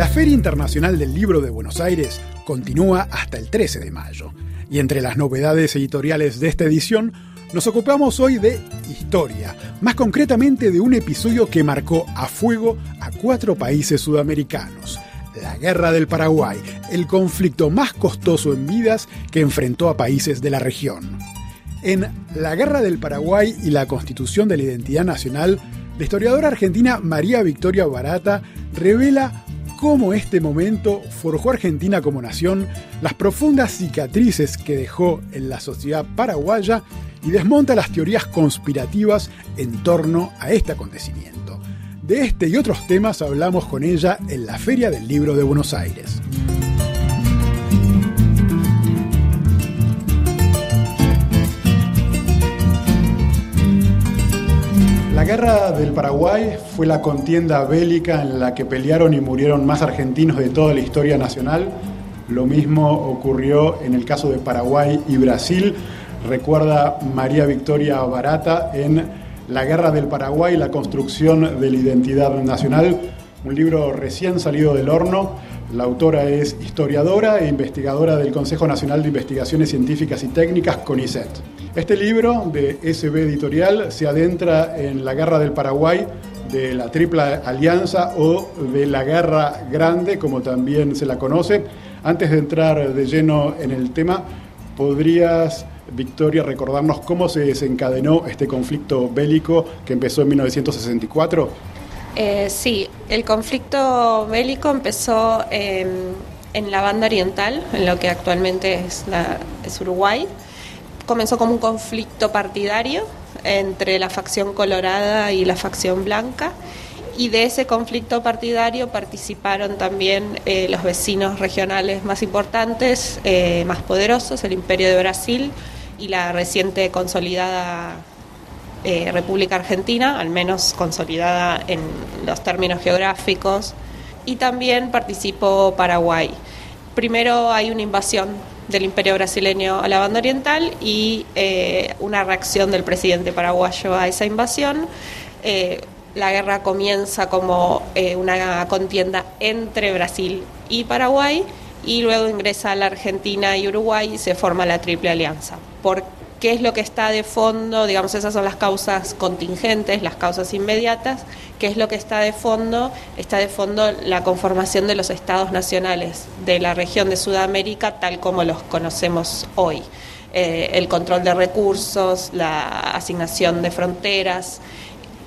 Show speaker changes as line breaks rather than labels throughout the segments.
La Feria Internacional del Libro de Buenos Aires continúa hasta el 13 de mayo. Y entre las novedades editoriales de esta edición, nos ocupamos hoy de historia, más concretamente de un episodio que marcó a fuego a cuatro países sudamericanos. La Guerra del Paraguay, el conflicto más costoso en vidas que enfrentó a países de la región. En La Guerra del Paraguay y la Constitución de la Identidad Nacional, la historiadora argentina María Victoria Barata revela cómo este momento forjó Argentina como nación, las profundas cicatrices que dejó en la sociedad paraguaya y desmonta las teorías conspirativas en torno a este acontecimiento. De este y otros temas hablamos con ella en la Feria del Libro de Buenos Aires. Guerra del Paraguay fue la contienda bélica en la que pelearon y murieron más argentinos de toda la historia nacional. Lo mismo ocurrió en el caso de Paraguay y Brasil. Recuerda María Victoria Barata en La guerra del Paraguay, la construcción de la identidad nacional, un libro recién salido del horno. La autora es historiadora e investigadora del Consejo Nacional de Investigaciones Científicas y Técnicas, CONICET. Este libro de SB Editorial se adentra en la guerra del Paraguay, de la Triple Alianza o de la Guerra Grande, como también se la conoce. Antes de entrar de lleno en el tema, ¿podrías, Victoria, recordarnos cómo se desencadenó este conflicto bélico que empezó en 1964?
Eh, sí, el conflicto bélico empezó en la banda oriental, en lo que actualmente es, es Uruguay. Comenzó como un conflicto partidario entre la facción colorada y la facción blanca. Y de ese conflicto partidario participaron también eh, los vecinos regionales más importantes, eh, más poderosos, el Imperio de Brasil y la reciente consolidada eh, República Argentina, al menos consolidada en los términos geográficos, y también participó Paraguay. Primero hay una invasión del imperio brasileño a la banda oriental y eh, una reacción del presidente paraguayo a esa invasión. Eh, la guerra comienza como eh, una contienda entre Brasil y Paraguay y luego ingresa la Argentina y Uruguay y se forma la Triple Alianza. ¿Por qué es lo que está de fondo? Digamos, esas son las causas contingentes, las causas inmediatas. ¿Qué es lo que está de fondo? Está de fondo la conformación de los estados nacionales de la región de Sudamérica tal como los conocemos hoy. Eh, el control de recursos, la asignación de fronteras,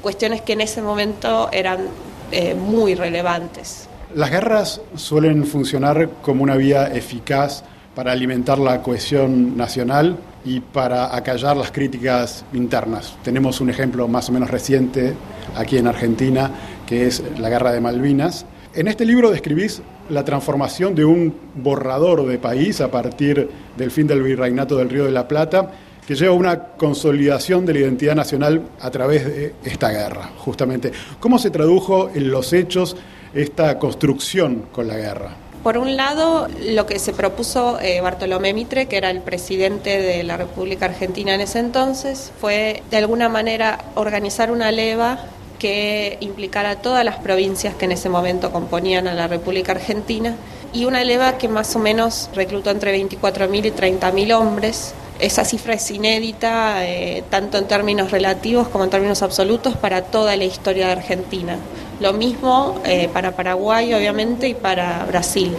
cuestiones que en ese momento eran eh, muy relevantes.
Las guerras suelen funcionar como una vía eficaz para alimentar la cohesión nacional y para acallar las críticas internas. Tenemos un ejemplo más o menos reciente aquí en Argentina, que es la Guerra de Malvinas. En este libro describís la transformación de un borrador de país a partir del fin del virreinato del Río de la Plata, que lleva a una consolidación de la identidad nacional a través de esta guerra, justamente. ¿Cómo se tradujo en los hechos esta construcción con la guerra?
Por un lado, lo que se propuso eh, Bartolomé Mitre, que era el presidente de la República Argentina en ese entonces, fue de alguna manera organizar una leva que implicara a todas las provincias que en ese momento componían a la República Argentina y una leva que más o menos reclutó entre 24.000 y 30.000 hombres. Esa cifra es inédita, eh, tanto en términos relativos como en términos absolutos, para toda la historia de Argentina. Lo mismo eh, para Paraguay, obviamente, y para Brasil.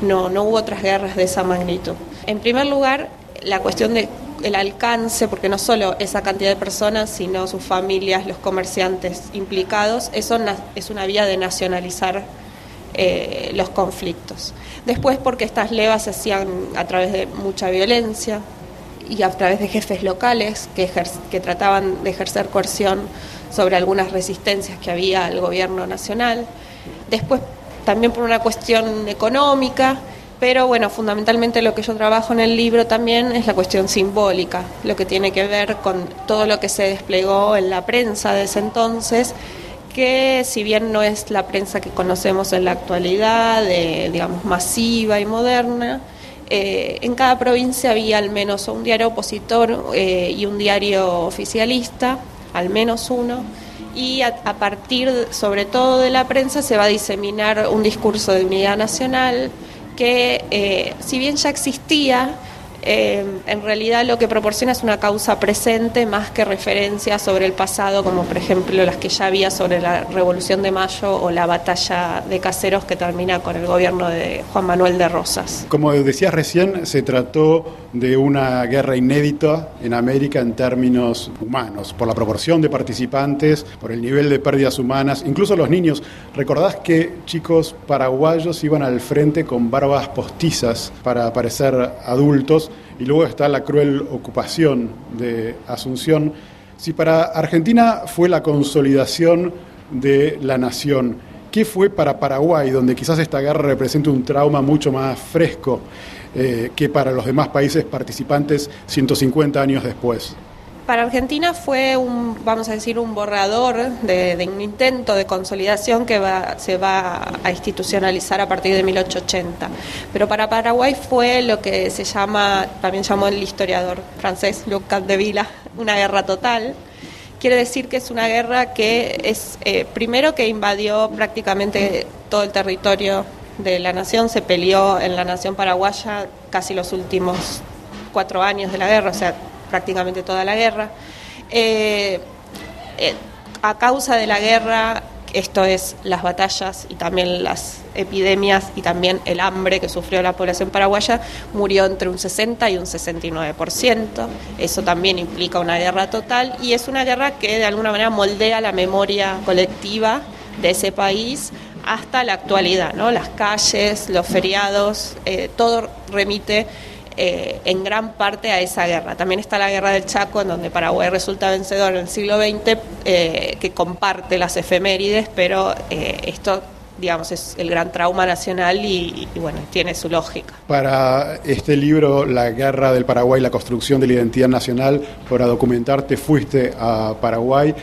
No, no hubo otras guerras de esa magnitud. En primer lugar, la cuestión de el alcance, porque no solo esa cantidad de personas, sino sus familias, los comerciantes implicados, eso es una vía de nacionalizar eh, los conflictos. Después porque estas levas se hacían a través de mucha violencia y a través de jefes locales que, que trataban de ejercer coerción sobre algunas resistencias que había al gobierno nacional. Después también por una cuestión económica, pero bueno, fundamentalmente lo que yo trabajo en el libro también es la cuestión simbólica, lo que tiene que ver con todo lo que se desplegó en la prensa de ese entonces, que si bien no es la prensa que conocemos en la actualidad, digamos masiva y moderna, eh, en cada provincia había al menos un diario opositor eh, y un diario oficialista al menos uno, y a, partir sobre todo de la prensa se va a diseminar un discurso de unidad nacional que eh, si bien ya existía, eh, en realidad lo que proporciona es una causa presente más que referencias sobre el pasado, como por ejemplo las que ya había sobre la Revolución de Mayo o la batalla de Caseros que termina con el gobierno de Juan Manuel de Rosas.
Como decías recién, se trató de una guerra inédita en América en términos humanos, por la proporción de participantes, por el nivel de pérdidas humanas, incluso los niños. ¿Recordás que chicos paraguayos iban al frente con barbas postizas para parecer adultos? Y luego está la cruel ocupación de Asunción. Si para Argentina fue la consolidación de la nación, ¿qué fue para Paraguay, donde quizás esta guerra representa un trauma mucho más fresco eh, que para los demás países participantes 150 años después?
Para Argentina fue un, vamos a decir, un borrador de, un intento de consolidación que se va a institucionalizar a partir de 1880. Pero para Paraguay fue lo que se llama, también llamó el historiador francés Luc Capdevila, una guerra total. Quiere decir que es una guerra que es, eh, primero que invadió prácticamente todo el territorio de la nación, se peleó en la nación paraguaya casi los últimos cuatro años de la guerra, o sea, prácticamente toda la guerra. Eh, eh, a causa de la guerra, esto es las batallas y también las epidemias y también el hambre que sufrió la población paraguaya, murió entre un 60 y un 69%. Eso también implica una guerra total y es una guerra que de alguna manera moldea la memoria colectiva de ese país hasta la actualidad, ¿no? Las calles, los feriados, eh, todo remite eh, en gran parte a esa guerra. También está la guerra del Chaco, en donde Paraguay resulta vencedor en el siglo XX, eh, que comparte las efemérides, pero eh, esto digamos, es el gran trauma nacional y, bueno, tiene su lógica.
Para este libro, La guerra del Paraguay, la construcción de la identidad nacional, para documentarte fuiste a Paraguay.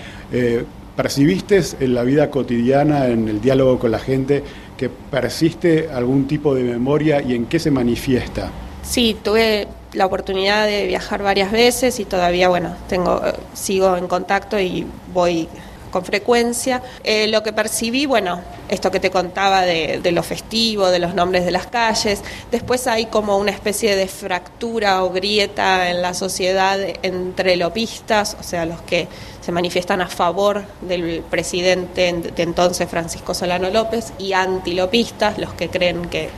¿Percibiste en la vida cotidiana, en el diálogo con la gente, que persiste algún tipo de memoria y en qué se manifiesta?
Sí, tuve la oportunidad de viajar varias veces y todavía, bueno, tengo, eh, sigo en contacto y voy con frecuencia. Eh, lo que percibí, bueno, esto que te contaba de, de, lo festivo, de los nombres de las calles. Después hay como una especie de fractura o grieta en la sociedad entre lopistas, o sea, los que se manifiestan a favor del presidente de entonces Francisco Solano López, y antilopistas, los que creen que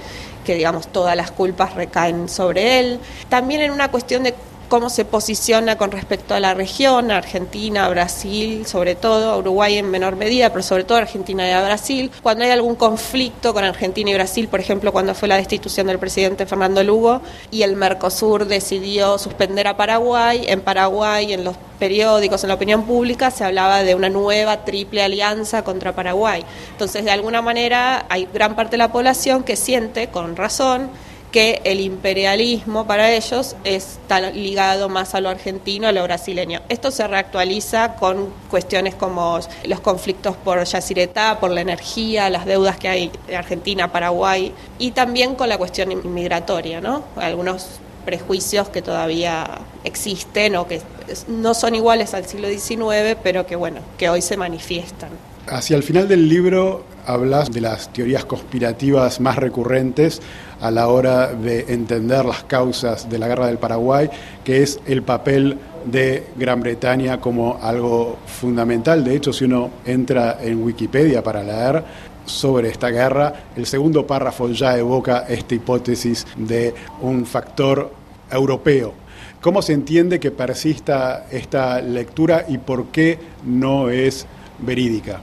que digamos todas las culpas recaen sobre él. También en una cuestión de cómo se posiciona con respecto a la región, Argentina, Brasil, sobre todo, Uruguay en menor medida, pero sobre todo Argentina y a Brasil. Cuando hay algún conflicto con Argentina y Brasil, por ejemplo, cuando fue la destitución del presidente Fernando Lugo y el Mercosur decidió suspender a Paraguay, en Paraguay, en los periódicos, en la opinión pública, se hablaba de una nueva triple alianza contra Paraguay. Entonces, de alguna manera, hay gran parte de la población que siente, con razón, que el imperialismo para ellos está ligado más a lo argentino, a lo brasileño. Esto se reactualiza con cuestiones como los conflictos por Yacyretá, por la energía, las deudas que hay de Argentina, Paraguay y también con la cuestión inmigratoria, ¿no? Algunos prejuicios que todavía existen o que no son iguales al siglo XIX, pero que bueno, que hoy se manifiestan.
Hacia el final del libro hablas de las teorías conspirativas más recurrentes a la hora de entender las causas de la guerra del Paraguay, que es el papel de Gran Bretaña como algo fundamental. De hecho, si uno entra en Wikipedia para leer sobre esta guerra, el segundo párrafo ya evoca esta hipótesis de un factor europeo. ¿Cómo se entiende que persista esta lectura y por qué no es verídica?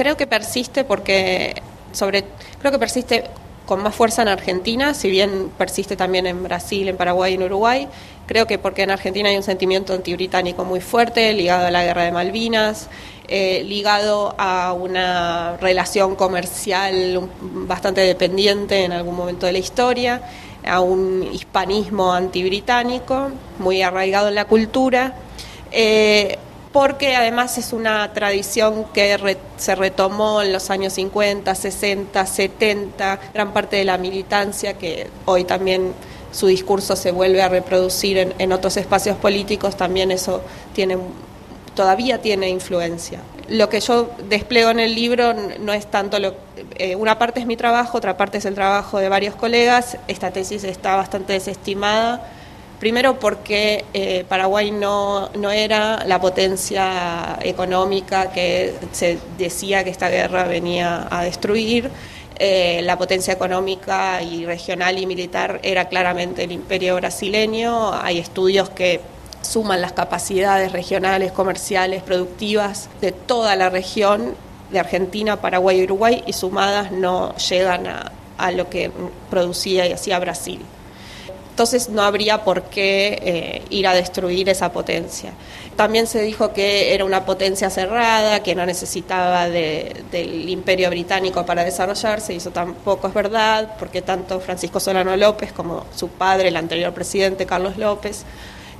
Creo que persiste porque sobre creo que persiste con más fuerza en Argentina, si bien persiste también en Brasil, en Paraguay y en Uruguay. Creo que porque en Argentina hay un sentimiento antibritánico muy fuerte, ligado a la guerra de Malvinas, eh, ligado a una relación comercial bastante dependiente en algún momento de la historia, a un hispanismo antibritánico muy arraigado en la cultura. Eh, porque además es una tradición que se retomó en los años 50, 60, 70, gran parte de la militancia que hoy también su discurso se vuelve a reproducir en, otros espacios políticos, también eso tiene todavía tiene influencia. lo que yo desplego en el libro no es tanto lo eh, una parte es mi trabajo, otra parte es el trabajo de varios colegas. Esta tesis está bastante desestimada. Primero porque eh, Paraguay no, no era la potencia económica que se decía que esta guerra venía a destruir. Eh, la potencia económica y regional y militar era claramente el imperio brasileño. Hay estudios que suman las capacidades regionales, comerciales, productivas de toda la región, de Argentina, Paraguay y Uruguay, y sumadas no llegan a, a lo que producía y hacía Brasil. Entonces no habría por qué eh, ir a destruir esa potencia. También se dijo que era una potencia cerrada, que no necesitaba del imperio británico para desarrollarse, y eso tampoco es verdad, porque tanto Francisco Solano López como su padre, el anterior presidente Carlos López,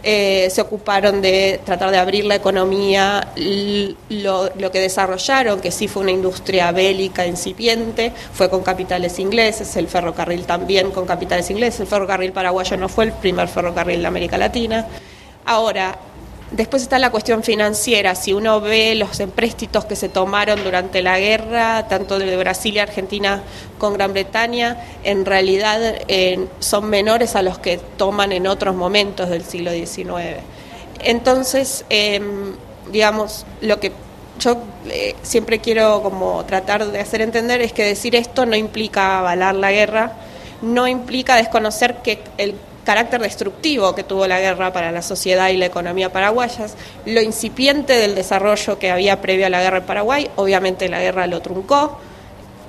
eh, se ocuparon de tratar de abrir la economía, lo, que desarrollaron, que sí fue una industria bélica incipiente, fue con capitales ingleses, el ferrocarril también con capitales ingleses, el ferrocarril paraguayo no fue el primer ferrocarril de América Latina. Ahora, Después está la cuestión financiera. Si uno ve los empréstitos que se tomaron durante la guerra, tanto de Brasil y Argentina con Gran Bretaña, en realidad eh, son menores a los que toman en otros momentos del siglo XIX. Entonces, em, digamos, lo que yo eh, siempre quiero como tratar de hacer entender es que decir esto no implica avalar la guerra, no implica desconocer que el carácter destructivo que tuvo la guerra para la sociedad y la economía paraguayas, lo incipiente del desarrollo que había previo a la guerra en Paraguay, obviamente la guerra lo truncó,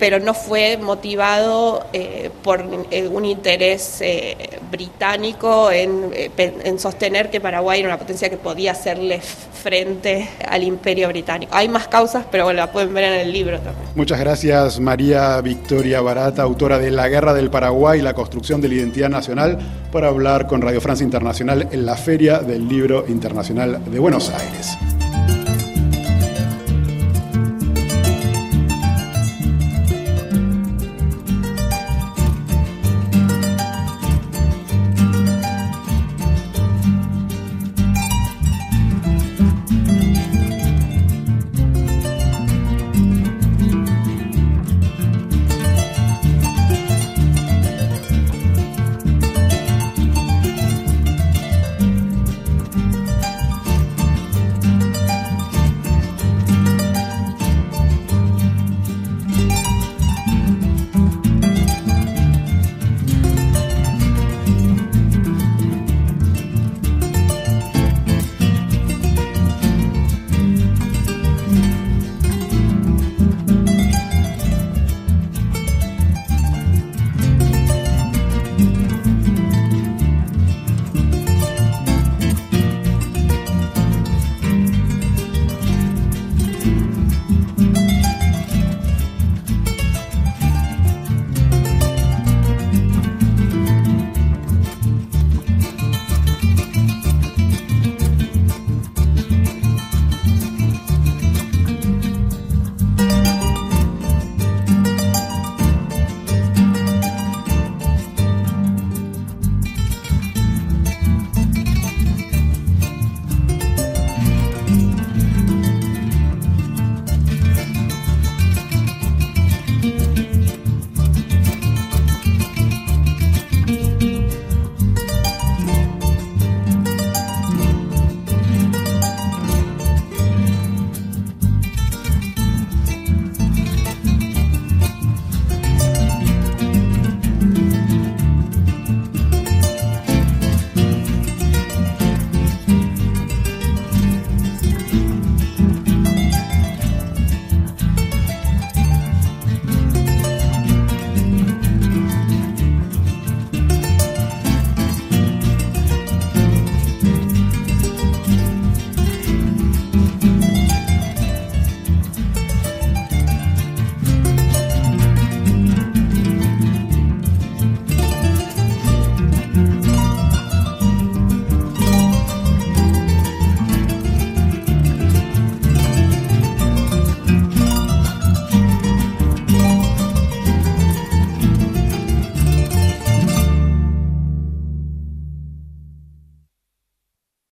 pero no fue motivado eh, por eh, un interés eh, británico en, en, sostener que Paraguay era una potencia que podía hacerle frente al imperio británico. Hay más causas, pero bueno, la pueden ver en el libro también.
Muchas gracias María Victoria Barata, autora de La Guerra del Paraguay y la construcción de la identidad nacional, por hablar con Radio Francia Internacional en la Feria del Libro Internacional de Buenos Aires.